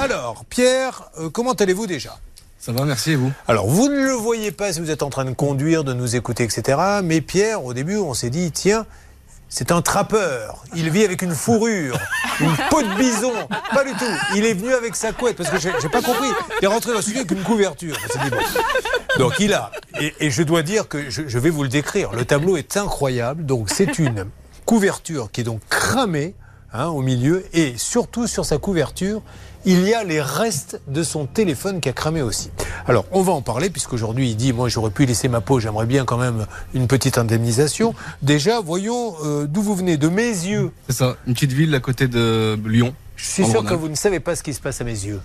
Alors, Pierre, euh, comment allez-vous déjà? Ça va, merci et vous? Alors, vous ne le voyez pas si vous êtes en train de conduire, de nous écouter, etc. Mais Pierre, au début, on s'est dit, tiens, c'est un trappeur. Il vit avec une fourrure, une peau de bison. Pas du tout. Il est venu avec sa couette parce que j'ai pas compris. Il est rentré dans le studio avec une couverture. Dit, bon. Donc il a. Et, et je dois dire que je, je vais vous le décrire. Le tableau est incroyable. Donc c'est une couverture qui est donc cramée hein, au milieu et surtout sur sa couverture. Il y a les restes de son téléphone qui a cramé aussi. Alors, on va en parler, puisqu'aujourd'hui, il dit, moi, j'aurais pu laisser ma peau, j'aimerais bien quand même une petite indemnisation. Déjà, voyons euh, d'où vous venez, de mes yeux. C'est ça, une petite ville à côté de Lyon. Je suis sûr que vous ne savez pas ce qui se passe à mes yeux.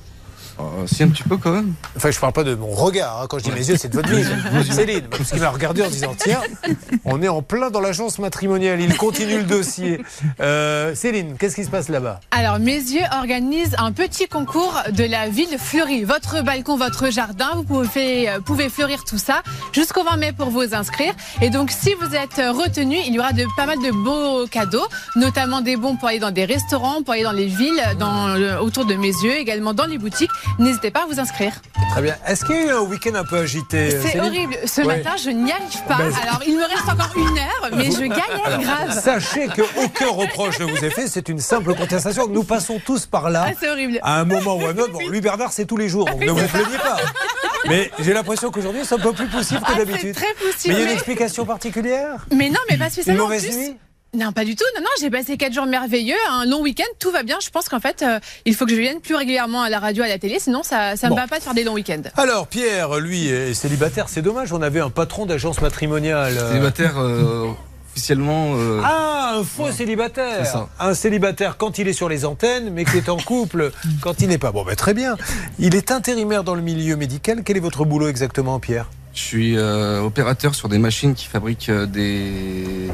Euh, si, un petit peu quand même. Enfin, je parle pas de mon regard. hein. Quand je dis mes yeux, c'est de votre vie. Céline, parce qu'il m'a regardé en disant Tiens, on est en plein dans l'agence matrimoniale. Il continue le dossier. Euh, Céline, qu'est-ce qui se passe là-bas? Alors, mes yeux organisent un petit concours de la ville fleurie. Votre balcon, votre jardin, vous pouvez, euh, pouvez fleurir tout ça jusqu'au 20 mai pour vous inscrire. Et donc, si vous êtes retenu, il y aura de, pas mal de beaux cadeaux, notamment des bons pour aller dans des restaurants, pour aller dans les villes, dans, autour de mes yeux, également dans les boutiques. N'hésitez pas à vous inscrire. Très bien. Est-ce qu'il y a eu un week-end un peu agité euh, C'est horrible. Ce Ouais. matin, je n'y arrive pas. Ben, Alors, il me reste encore une heure, mais je galère grave. Sachez qu'aucun reproche ne vous est fait, c'est une simple contestation. Nous passons tous par là. Ah, c'est horrible. À un moment ou à un autre. Bon, lui, Bernard, c'est tous les jours, donc ne vous plaignez pas. Mais j'ai l'impression qu'aujourd'hui, c'est un peu plus possible que Ah, d'habitude. très Mais possible. il y a une Mais- explication particulière? Mais non, mais pas Une spécialement. En mauvaise nuit? Non, pas du tout. Non, non, j'ai passé quatre jours merveilleux, un long week-end, tout va bien. Je pense qu'en fait, euh, il faut que je vienne plus régulièrement à la radio, à la télé, sinon ça, Bon. me va pas de faire des longs week-ends. Alors, Pierre, lui, est célibataire. C'est dommage, on avait un patron d'agence matrimoniale. euh, Célibataire euh, officiellement. euh, Ah, un faux célibataire. C'est ça. Un célibataire quand il est sur les antennes, mais qui est en couple quand il n'est pas. Bon, ben, très bien. Il est intérimaire dans le milieu médical. Quel est votre boulot exactement, Pierre? Je suis euh, opérateur sur des machines qui fabriquent euh, des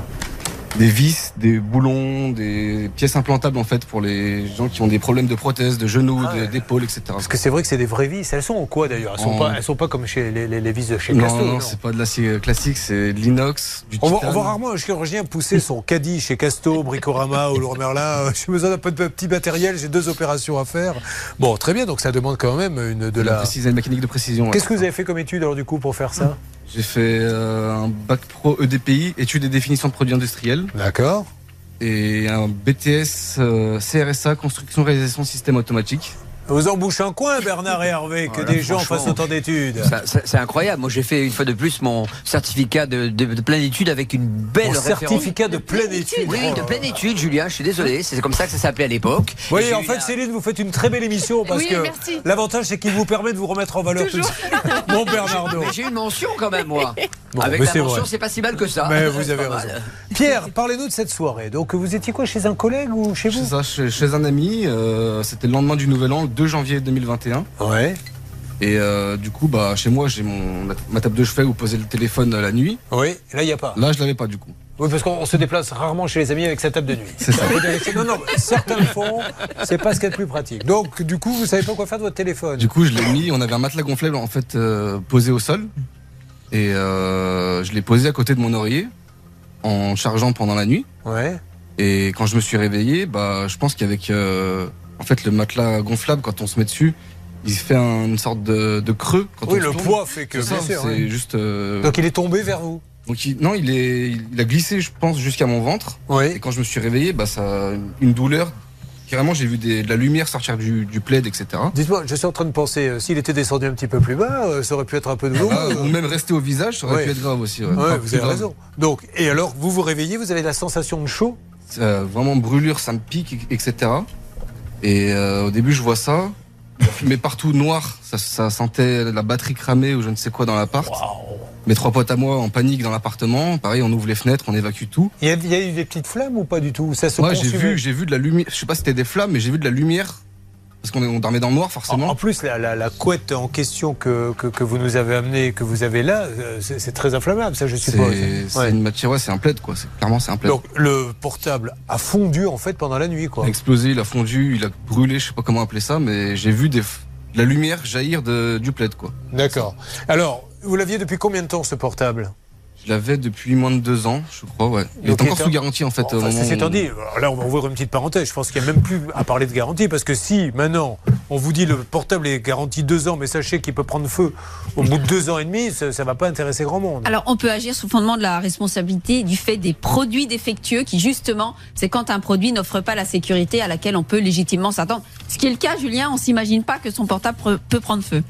des vis, des boulons, des pièces implantables en fait pour les gens qui ont des problèmes de prothèses, de genoux, Ah d'épautes, etc. Parce que c'est vrai que c'est des vraies vis. Elles sont en quoi d'ailleurs? Elles sont, En- pas, elles sont pas comme chez les, les- les vis de chez non, Casto. non, non. c'est pas de l'acier classique, c'est de l'inox, On voit, titane. on voit rarement un chirurgien pousser son caddie chez Casto, Bricorama ou Leroy Merlin. Euh, J'ai besoin d'un peu de petit matériel, j'ai deux opérations à faire. Bon, très bien, donc ça demande quand même une, de la mécanique de précision. Qu'est-ce que vous avez fait comme étude alors du coup pour faire ça? J'ai fait euh, un bac pro EDPI, études et définitions de produits industriels, D'accord. et un BTS euh, CRSA, construction réalisation système automatique. Vous embouchez un coin, Bernard et Hervé, que Voilà, des gens fassent autant d'études. C'est incroyable. Moi, j'ai fait une fois de plus mon certificat de, de, de pleine étude avec une belle Mon référence. certificat de pleine étude. Oui, Oh de pleine là. étude, Julien. Je suis désolé. C'est comme ça que ça s'appelait à l'époque. Vous voyez, Et en fait, Céline, vous faites une très belle émission parce Oui, que l'avantage, c'est qu'il vous permet de vous remettre en valeur tout Toujours. suite. Mon Bernardo. J'ai une mention quand même, moi. Bon, avec mais la mention, c'est pas si mal que ça. Mais vous avez raison. mal. Pierre, parlez-nous de cette soirée. Donc, vous étiez quoi chez un collègue ou chez Chez, vous ça, chez, chez un ami, euh, c'était le lendemain du Nouvel An, le 2 janvier 2021. Ouais. Et euh, du coup, bah, chez moi, j'ai mon ma table de chevet où poser le téléphone la nuit. Oui, et là, il n'y a pas. Là, je l'avais pas du coup. Oui, parce qu'on on se déplace rarement chez les amis avec sa table de nuit. C'est ça. Non, non, certains le font, c'est pas ce qu'il y a de plus pratique. Donc, du coup, vous savez pas quoi faire de votre téléphone. Du coup, je l'ai mis. On avait un matelas gonflable en fait euh, posé au sol, et euh, je l'ai posé à côté de mon oreiller en chargeant pendant la nuit. Ouais. Et quand je me suis réveillé, bah, je pense qu'avec euh, en fait le matelas gonflable, quand on se met dessus, il fait un- une sorte de, de creux. Quand Oui, on le poids fait que. C'est ouais. juste. euh, Donc, il est tombé vers vous. donc il- non, il est, il a glissé, je pense, jusqu'à mon ventre. Et Oui. quand je me suis réveillé, bah, ça, une douleur. Carrément, j'ai vu des- de la lumière sortir du, du plaid, etc. Dites-moi, je suis en train de penser, euh, s'il était descendu un petit peu plus bas, euh, ça aurait pu être un peu douloureux. Ah, ou même rester au visage, ça aurait Ouais. pu être grave aussi. ouais. Enfin, vous avez grave. raison. Donc, et alors, vous vous réveillez, vous avez la sensation de chaud? Euh, vraiment brûlure, ça me pique, etc. Et euh, au début, je vois ça. Fumé partout noir, ça, ça sentait la batterie cramée ou je ne sais quoi dans l'appart. Mes trois potes à moi en panique dans l'appartement. Pareil, on ouvre les fenêtres, on évacue tout. il y, a, il y a eu des petites flammes ou pas du tout? Ça se Moi, j'ai vu, j'ai vu de la lumière. Je sais pas si c'était des flammes, mais j'ai vu de la lumière. Parce qu'on est- on dormait dans le noir, En, forcément. en plus, la, la- la couette en question que, que, que vous nous avez amenée, que vous avez là, euh, c'est très inflammable, ça, je suppose. c'est Ouais. une matière, ouais, c'est un plaid, quoi. Clairement, c'est un plaid. Donc, le portable a fondu, en fait, pendant la nuit, Il quoi. a explosé, il a fondu, il a brûlé, je sais pas comment appeler ça, mais j'ai vu des, la lumière jaillir de, du plaid, quoi. D'accord. Alors, vous l'aviez depuis combien de temps, ce portable? Je l'avais depuis moins de deux ans, je crois, ouais. Il est encore est sous garantie, en fait. Bon, enfin, dit, alors là, on va ouvrir une petite parenthèse. Je pense qu'il n'y a même plus à parler de garantie parce que si maintenant on vous dit le portable est garanti deux ans, mais sachez qu'il peut prendre feu au bout de deux ans et demi, ça ne va pas intéresser grand monde. Alors, on peut agir sous fondement de la responsabilité du fait des produits défectueux qui, justement, c'est quand un produit n'offre pas la sécurité à laquelle on peut légitimement s'attendre. Ce qui est le cas, Julien, on s'imagine pas que son portable peut prendre feu.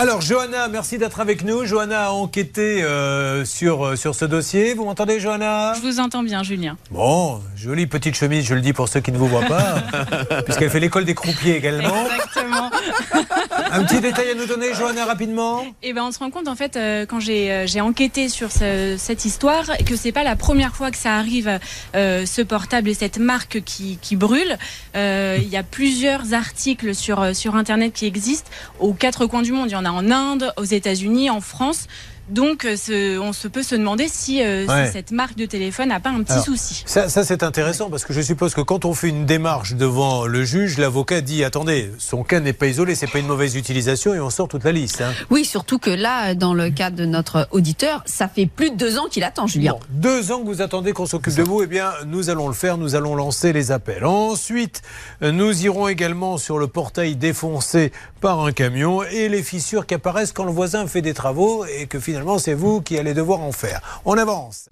Alors, Johanna, merci d'être avec nous. Johanna a enquêté euh, sur, euh, sur ce dossier. Vous m'entendez, Johanna? Je vous entends bien, Julien. Bon, jolie petite chemise, je le dis pour ceux qui ne vous voient pas, puisqu'elle fait l'école des croupiers également. Exactement. Un petit détail à nous donner, Johanna, rapidement? Et ben on se rend compte en fait euh, quand j'ai euh, j'ai enquêté sur ce- cette histoire que c'est pas la première fois que ça arrive euh, ce portable et cette marque qui, qui brûle. Il y a plusieurs articles sur sur internet qui existent aux quatre coins du monde. Il y en a en Inde, aux États-Unis, en France. Donc euh, ce- on se peut se demander si, euh, si cette marque de téléphone n'a pas un petit Alors, souci. Ça, ça, c'est intéressant parce que je suppose que quand on fait une démarche devant le juge, l'avocat dit attendez, son cas n'est pas isolé, c'est pas une mauvaise utilisation et on sort toute la liste. hein. Oui, surtout que là, dans le cas de notre auditeur, ça fait plus de deux ans qu'il attend, Julien. Bon, deux ans que vous attendez qu'on s'occupe de vous, eh bien, nous allons le faire, nous allons lancer les appels. Ensuite, nous irons également sur le portail défoncé par un camion et les fissures qui apparaissent quand le voisin fait des travaux et que finalement c'est vous qui allez devoir en faire. On avance.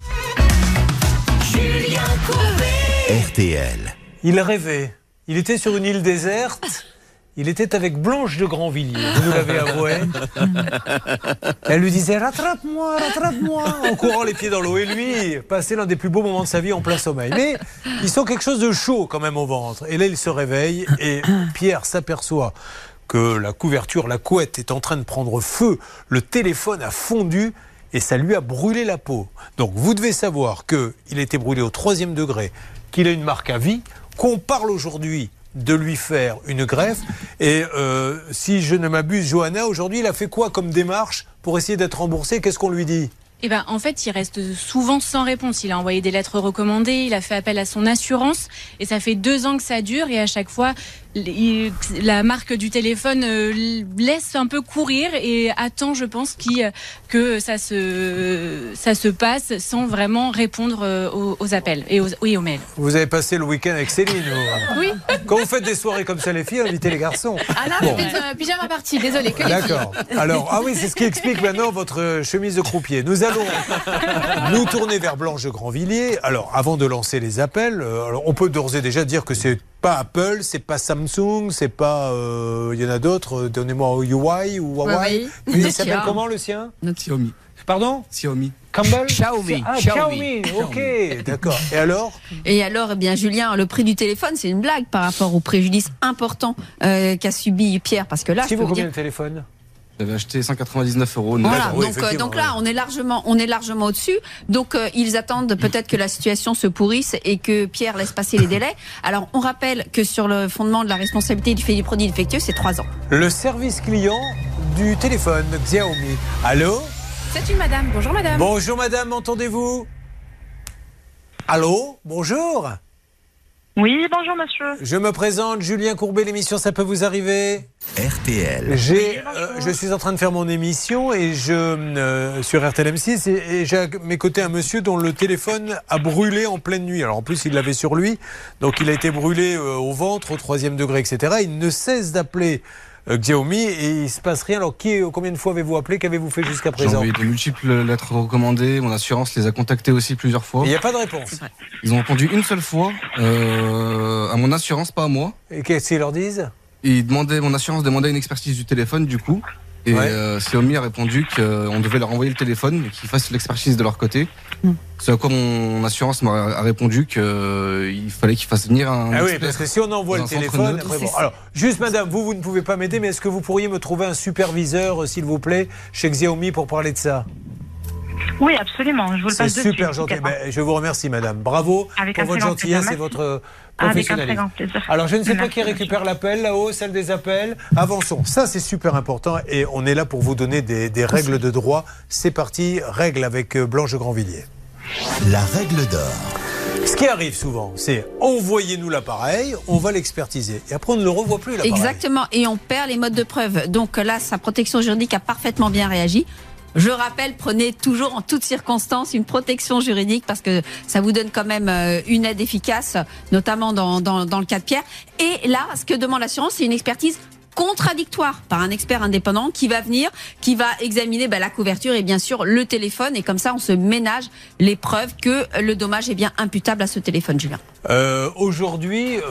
RTL. Il rêvait. Il était sur une île déserte. Il était avec Blanche de Grandvilliers, vous nous l'avez avoué. Elle lui disait Rattrape-moi, rattrape-moi En courant les pieds dans l'eau. Et lui, passait l'un des plus beaux moments de sa vie en plein sommeil. Mais il sent quelque chose de chaud quand même au ventre. Et là, il se réveille et Pierre s'aperçoit que la couverture, la couette est en train de prendre feu. Le téléphone a fondu et ça lui a brûlé la peau. Donc vous devez savoir qu'il a été brûlé au troisième degré, qu'il a une marque à vie, qu'on parle aujourd'hui de lui faire une greffe. Et euh, si je ne m'abuse, Johanna, aujourd'hui, il a fait quoi comme démarche pour essayer d'être remboursé? Qu'est-ce qu'on lui dit? Eh ben, en fait, il reste souvent sans réponse. Il a envoyé des lettres recommandées, il a fait appel à son assurance, et ça fait deux ans que ça dure. Et à chaque fois, la marque du téléphone euh, laisse un peu courir et attend, je pense, qu'il- que ça se, ça se passe sans vraiment répondre euh, aux, aux appels et aux, oui, aux mails. Vous avez passé le week-end avec Céline ou- Oui. Quand vous faites des soirées comme ça, les filles, invitez les garçons. Ah non, Bon. c'était euh, pyjama party, désolé. D'accord. Alors, ah oui, c'est ce qui explique maintenant votre euh, chemise de croupier. Nous allons nous tourner vers Blanche Grandvilliers. Alors, avant de lancer les appels, euh, alors, on peut d'ores et déjà dire que c'est pas Apple, c'est pas Samsung, c'est pas. euh, Il y en a d'autres. euh, Donnez-moi UI ou Huawei. Huawei. Il Nokia. s'appelle comment le sien? Xiaomi. Pardon? Xiaomi. Campbell? Xiaomi. Ah, Xiaomi. Ok, d'accord. Et alors? Et alors, eh bien, Julien, le prix du téléphone, c'est une blague par rapport au préjudice important euh, qu'a subi Pierre, parce que là, je vaut vous combien dire. le téléphone J'avais acheté 199 euros. Voilà, D'accord, oui, donc, euh, donc là, on est largement, on est largement au-dessus. Donc, euh, ils attendent peut-être que la situation se pourrisse et que Pierre laisse passer les délais. Alors, on rappelle que sur le fondement de la responsabilité du fait du produit défectueux, c'est trois ans. Le service client du téléphone Xiaomi. Allô C'est une madame. Bonjour madame. Bonjour madame, entendez-vous? Allô? Bonjour Oui, bonjour monsieur. Je me présente, Julien Courbet, l'émission Ça peut vous arriver RTL. J'ai, euh, Je suis en train de faire mon émission et je, euh, sur RTLM6 et, et j'ai à mes côtés un monsieur dont le téléphone a brûlé en pleine nuit. Alors en plus il l'avait sur lui, donc il a été brûlé euh, au ventre, au troisième degré, etc. Il ne cesse d'appeler euh, Xiaomi et il se passe rien. Alors qui, combien de fois avez-vous appelé? Qu'avez-vous fait jusqu'à J'ai présent? envoyé de multiples lettres recommandées. Mon assurance les a contactées aussi plusieurs fois. Il n'y a pas de réponse. Ils ont répondu une seule fois euh, à mon assurance, pas à moi. Et qu'est-ce qu'ils leur disent? Ils demandaient, mon assurance demandait une expertise du téléphone, du coup. Et Ouais. euh, Xiaomi a répondu qu'on devait leur envoyer le téléphone et qu'ils fassent l'expertise de leur côté. C'est à quoi mon assurance m'a a répondu qu'il fallait qu'ils fassent venir un Ah oui, parce que si on envoie le téléphone, neutre, après, bon. c'est ça. Alors, juste madame, vous, vous ne pouvez pas m'aider, mais est-ce que vous pourriez me trouver un superviseur, euh, s'il vous plaît, chez Xiaomi pour parler de ça? Oui, absolument. Je vous le C'est passe de super gentil. Ben, je vous remercie, madame. Bravo Avec pour votre gentillesse plaisir. et votre euh, Avec un très professionnalisme. grand plaisir. Alors, je ne sais pas qui récupère l'appel là-haut, celle des appels. Avançons. Ça, c'est super important et on est là pour vous donner des, des règles de droit. C'est parti, règle avec euh, Blanche Grandvilliers. La règle d'or. Ce qui arrive souvent, c'est envoyez-nous l'appareil, on va l'expertiser. Et après, on ne le revoit plus, l'appareil. Exactement. Et on perd les modes de preuve. Donc là, sa protection juridique a parfaitement bien réagi. Je rappelle, prenez toujours en toutes circonstances une protection juridique parce que ça vous donne quand même euh, une aide efficace, notamment dans, dans, dans le cas de Pierre. Et là, ce que demande l'assurance, c'est une expertise contradictoire par un expert indépendant qui va venir, qui va examiner bah, la couverture et bien sûr le téléphone. Et comme ça, on se ménage les preuves que le dommage est bien imputable à ce téléphone, Julien. Euh, Aujourd'hui, euh,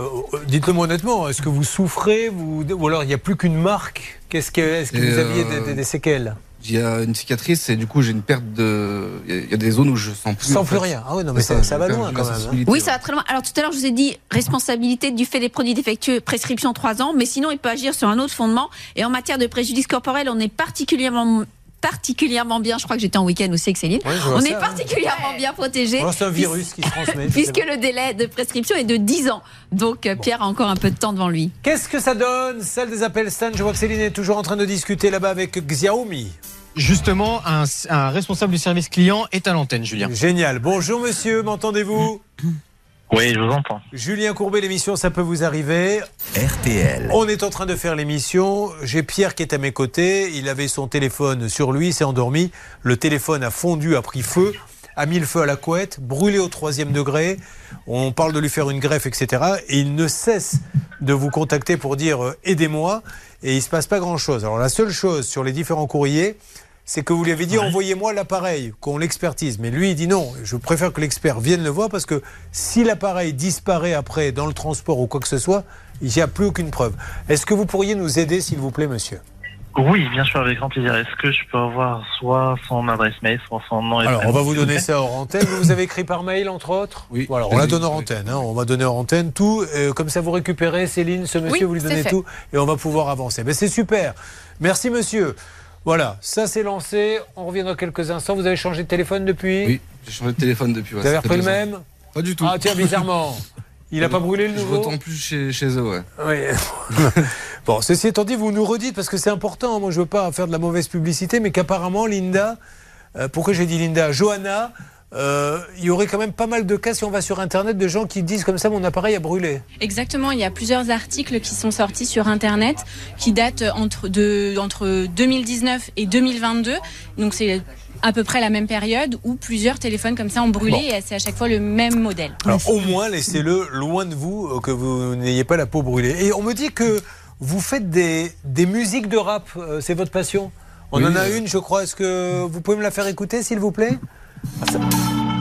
dites-le moi honnêtement, est-ce que vous souffrez vous, ou alors il n'y a plus qu'une marque? Qu'est-ce que, Est-ce que vous aviez euh, des, des- des séquelles? Y a une cicatrice et du coup j'ai une perte de. Il y a- il y a des zones où je sens plus. Sans en plus fait. rien. Ah oui, non, mais ça, va loin quand même. hein. Oui, ça va très loin. Alors tout à l'heure, je vous ai dit responsabilité du fait des produits défectueux, prescription 3 ans, mais sinon il peut agir sur un autre fondement. Et en matière de préjudice corporel, on est particulièrement particulièrement bien, je crois que j'étais en week-end aussi avec Céline, Oui, je on ça, est hein. particulièrement bien protégé. C'est un virus qui se transmet. je Puisque le délai de prescription est de 10 ans. Donc euh, Pierre a encore un peu de temps devant lui. Qu'est-ce que ça donne Celle des appels Stan. Je vois que Céline est toujours en train de discuter là-bas avec Xiaomi. Justement, un, un responsable du service client est à l'antenne, Julien. Génial. Bonjour monsieur, m'entendez-vous? Oui, je vous entends. Julien Courbet, l'émission, ça peut vous arriver. RTL. On est en train de faire l'émission. J'ai Pierre qui est à mes côtés. Il avait son téléphone sur lui, s'est endormi. Le téléphone a fondu, a pris feu, a mis le feu à la couette, brûlé au troisième degré. On parle de lui faire une greffe, etc. Et il ne cesse de vous contacter pour dire euh, aidez-moi. Et il se passe pas grand-chose. Alors la seule chose sur les différents courriers, c'est que vous lui avez dit envoyez-moi l'appareil, qu'on l'expertise. Mais lui, il dit non, je préfère que l'expert vienne le voir parce que si l'appareil disparaît après dans le transport ou quoi que ce soit, il n'y a plus aucune preuve. Est-ce que vous pourriez nous aider, s'il vous plaît, monsieur? Oui, bien sûr, avec grand plaisir. Est-ce que je peux avoir soit son adresse mail, soit son nom et Alors, on va vous donner ça hors antenne. Vous avez écrit par mail, entre autres? Oui. Voilà, on la donne hors antenne. hein. On va donner hors antenne tout. Euh, comme ça, vous récupérez Céline, ce monsieur, Oui, vous lui donnez tout et on va pouvoir avancer. Mais c'est super. Merci, monsieur. Voilà, ça c'est lancé. On revient dans quelques instants. Vous avez changé de téléphone depuis Oui, j'ai changé de téléphone depuis. ouais, Vous avez repris le même Pas du tout. Ah, tiens, bizarrement. Il n'a pas brûlé le Je nouveau retourne plus chez, chez eux, ouais. Oui. bon, ceci étant dit, vous nous redites, parce que c'est important, moi je veux pas faire de la mauvaise publicité, mais qu'apparemment, Linda, euh, pourquoi j'ai dit Linda? Johanna, euh, il y aurait quand même pas mal de cas si on va sur Internet de gens qui disent comme ça, mon appareil a brûlé. Exactement, il y a plusieurs articles qui sont sortis sur Internet qui datent entre, de, entre 2019 et 2022. Donc c'est à peu près la même période où plusieurs téléphones comme ça ont brûlé Bon. et c'est à chaque fois le même modèle. Alors au moins, laissez-le loin de vous, euh, que vous n'ayez pas la peau brûlée. Et on me dit que vous faites des, des musiques de rap, euh, c'est votre passion On Oui, en a une, je crois. Est-ce que vous pouvez me la faire écouter, s'il vous plaît?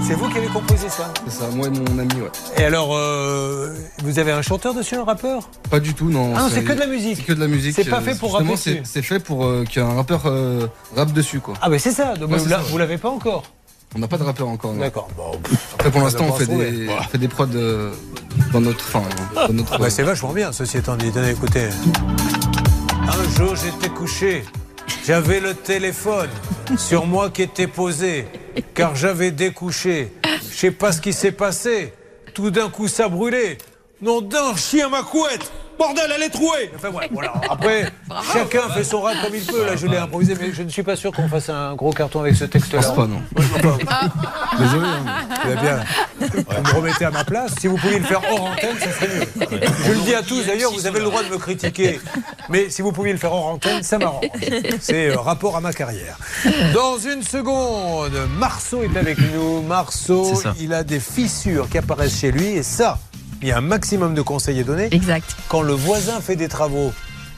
C'est vous qui avez composé ça C'est ça, moi et mon ami, ouais. Et alors, euh, vous avez un chanteur dessus, un rappeur? Pas du tout, non. Ah non, c'est que de la C'est musique. que de la musique. C'est pas euh, fait pour justement, rapper c'est- dessus. C'est fait pour euh, qu'il y ait un rappeur euh, rap dessus, quoi. Ah, ben c'est ça. Donc, Ouais, vous c'est l'avez pas encore On n'a pas de rappeur encore. non. D'accord. Bon, Après, pour l'instant, on fait des, on fait des prods euh, dans notre. Enfin, dans notre. Ah bah, c'est vachement bien, ceci étant dit. Écoutez. Un jour, j'étais couché. J'avais le téléphone sur moi qui était posé, car j'avais découché. Je sais pas ce qui s'est passé. Tout d'un coup, ça brûlait. Non d'un chien ma couette Bordel, elle est trouée Enfin, ouais, voilà. Après, chacun fait son rap comme il peut. Là, je l'ai improvisé, mais je ne suis pas sûr qu'on fasse un gros carton avec ce Je texte-là. pense pas, non. Désolé. hein. Eh bien, vous me remettez à ma place. Si vous pouviez le faire hors antenne, ça serait mieux. Je le dis à tous, d'ailleurs, vous avez le droit de me critiquer. Mais si vous pouviez le faire hors antenne, ça m'arrange. C'est euh, rapport à ma carrière. Dans une seconde, Marceau est avec nous. Marceau, il a des fissures qui apparaissent chez lui. Et ça, il y a un maximum de conseils à donner. Exact. Quand le voisin fait des travaux,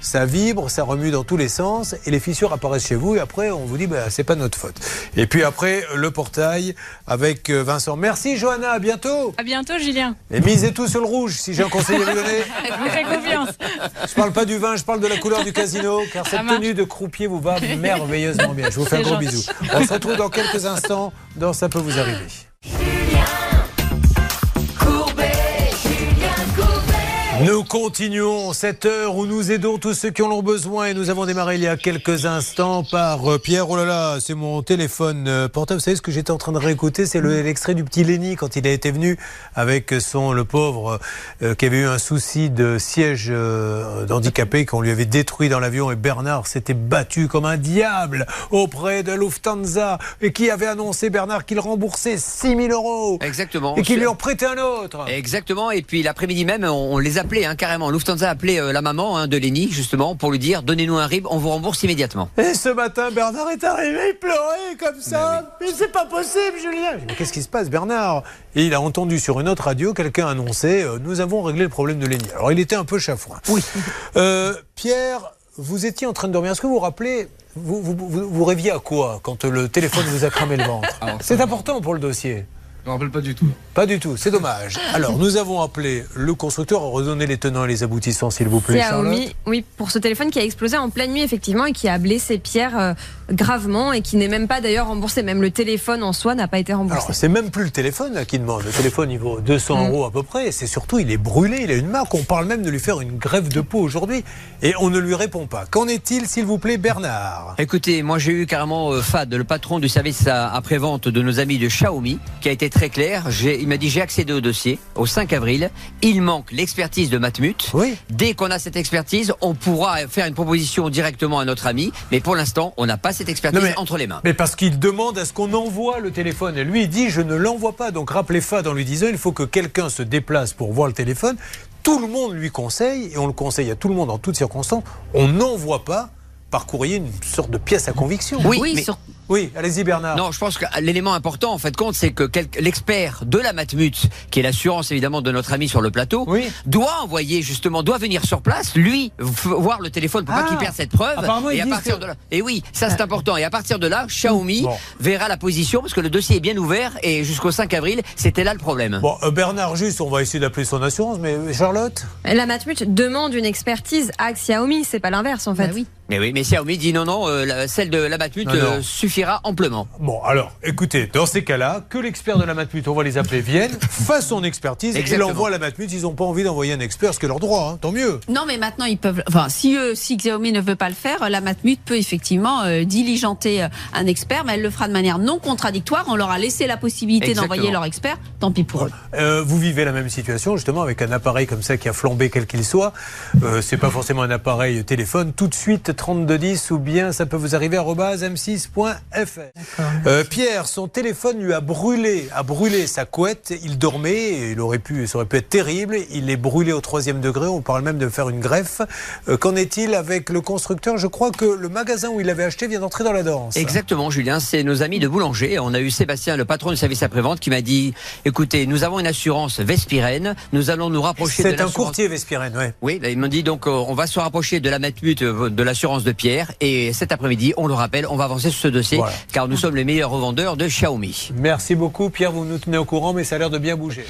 ça vibre, ça remue dans tous les sens et les fissures apparaissent chez vous et après on vous dit bah, c'est pas notre faute. Et puis après le portail avec euh, Vincent. Merci Johanna, à bientôt. À bientôt, Julien. Et misez tout sur le rouge si j'ai un conseil à vous donner. Je vous fais confiance. Je parle pas du vin, je parle de la couleur du casino car cette tenue de croupier vous va merveilleusement bien. Je vous fais un gros gentil. bisou. On se retrouve dans quelques instants dans Ça peut vous arriver. Nous continuons cette heure où nous aidons tous ceux qui en ont besoin et nous avons démarré il y a quelques instants par euh, Pierre. Oh là là, c'est mon téléphone euh, portable. Vous savez ce que j'étais en train de réécouter? C'est le- l'extrait du petit Lenny quand il a été venu avec son, le pauvre, euh, qui avait eu un souci de siège euh, d'handicapé qu'on lui avait détruit dans l'avion et Bernard s'était battu comme un diable auprès de Lufthansa et qui avait annoncé Bernard qu'il remboursait 6 000 euros Exactement. et qu'il lui en prêtait un autre. Exactement. Et puis l'après-midi même, on, on les appelait appelé hein, carrément. Lufthansa a appelé euh, la maman hein, de Lenny justement pour lui dire donnez-nous un RIB, on vous rembourse immédiatement. Et ce matin, Bernard est arrivé, il pleurait comme ça. Mais, c'est pas possible, Julien. Mais qu'est-ce qui se passe, Bernard? Et il a entendu sur une autre radio quelqu'un annoncer euh, Nous avons réglé le problème de Lenny. Alors il était un peu chafouin. Oui. Pierre, vous étiez en train de dormir. Est-ce que vous vous rappelez vous, vous, vous- vous rêviez à quoi quand le téléphone vous a cramé le ventre? Alors, C'est important pour le dossier. Je me rappelle pas du tout. Pas du tout, c'est dommage. Alors, nous avons appelé le constructeur, redonner les tenants et les aboutissants, s'il vous plaît. Oui, pour ce téléphone qui a explosé en pleine nuit, effectivement, et qui a blessé Pierre euh, gravement et qui n'est même pas d'ailleurs remboursé. Même le téléphone en soi n'a pas été remboursé. Alors, c'est même plus le téléphone là, qui demande. Le téléphone, il vaut 200 Mm. euros à peu près. Et c'est surtout, il est brûlé, il a une marque. On parle même de lui faire une grève de peau aujourd'hui. Et on ne lui répond pas. Qu'en est-il, s'il vous plaît, Bernard? Écoutez, moi j'ai eu carrément euh, Fad, le patron du service après-vente de nos amis de Xiaomi, qui a été très clair. Il m'a dit j'ai accédé au dossier au 5 avril. Il manque l'expertise de Matmut. Oui. Dès qu'on a cette expertise, on pourra faire une proposition directement à notre ami. Mais pour l'instant, on n'a pas cette expertise mais- entre les mains. Mais parce qu'il demande à ce qu'on envoie le téléphone. Et lui, il dit Je ne l'envoie pas. Donc rappelez Fad en lui disant Il faut que quelqu'un se déplace pour voir le téléphone. Tout le monde lui conseille, et on le conseille à tout le monde en toutes circonstances on n'envoie pas par courrier une sorte de pièce à conviction. Oui, Oui, mais- sur- Oui, allez-y, Bernard. Non, je pense que l'élément important, en fait, compte, c'est que l'expert de la Matmut, qui est l'assurance évidemment de notre ami sur le plateau, Oui. doit envoyer justement, doit venir sur place, lui, voir le téléphone pour Ah. pas qu'il perde cette preuve. Apparemment, et ils à disent partir que- de là, et oui, ça c'est important. Et à partir de là, Xiaomi Bon. verra la position parce que le dossier est bien ouvert et jusqu'au 5 avril, c'était là le problème. Bon, euh, Bernard, juste, on va essayer d'appeler son assurance, mais euh, Charlotte? La Matmut demande une expertise à Xiaomi, c'est pas l'inverse en fait. Bah oui. Mais oui, mais Xiaomi dit non, non, euh, celle de la Matmut Non, non. Euh, suffira amplement. Bon, alors, écoutez, dans ces cas-là, que l'expert de la Matmut, on va les appeler, vienne, fasse son expertise et Exactement. l'envoie à la Matmut. Ils n'ont pas envie d'envoyer un expert, ce qui est leur droit, hein, tant mieux. Non, mais maintenant ils peuvent. Enfin, si, eux, si Xiaomi ne veut pas le faire, la Matmut peut effectivement euh, diligenter euh, un expert, mais elle le fera de manière non contradictoire. On leur a laissé la possibilité d'envoyer leur expert. Tant pis pour eux. Euh, vous vivez la même situation, justement, avec un appareil comme ça qui a flambé, quel qu'il soit. Euh, c'est pas forcément un appareil téléphone. Tout de suite, 3210 ou bien ça peut vous arriver à m6.fr. Euh, Pierre, son téléphone lui a brûlé, a brûlé sa couette. Il dormait, et il aurait pu, ça aurait pu être terrible. Il est brûlé au troisième degré. On parle même de faire une greffe. Euh, Qu'en est-il avec le constructeur? Je crois que le magasin où il l'avait acheté vient d'entrer dans la danse. Exactement, Julien. C'est nos amis de Boulanger. On a eu Sébastien, le patron du service après-vente, qui m'a dit écoutez, nous avons une assurance Vespirène. Nous allons nous rapprocher de C'est un courtier Vespirène, ouais. Oui, là, ils m'ont dit donc euh, on va se rapprocher de la Matmut de l'assurance de Pierre et cet après-midi, on le rappelle, on va avancer sur ce dossier Voilà. car nous sommes les meilleurs revendeurs de Xiaomi. Merci beaucoup, Pierre. Vous nous tenez au courant, mais ça a l'air de bien bouger.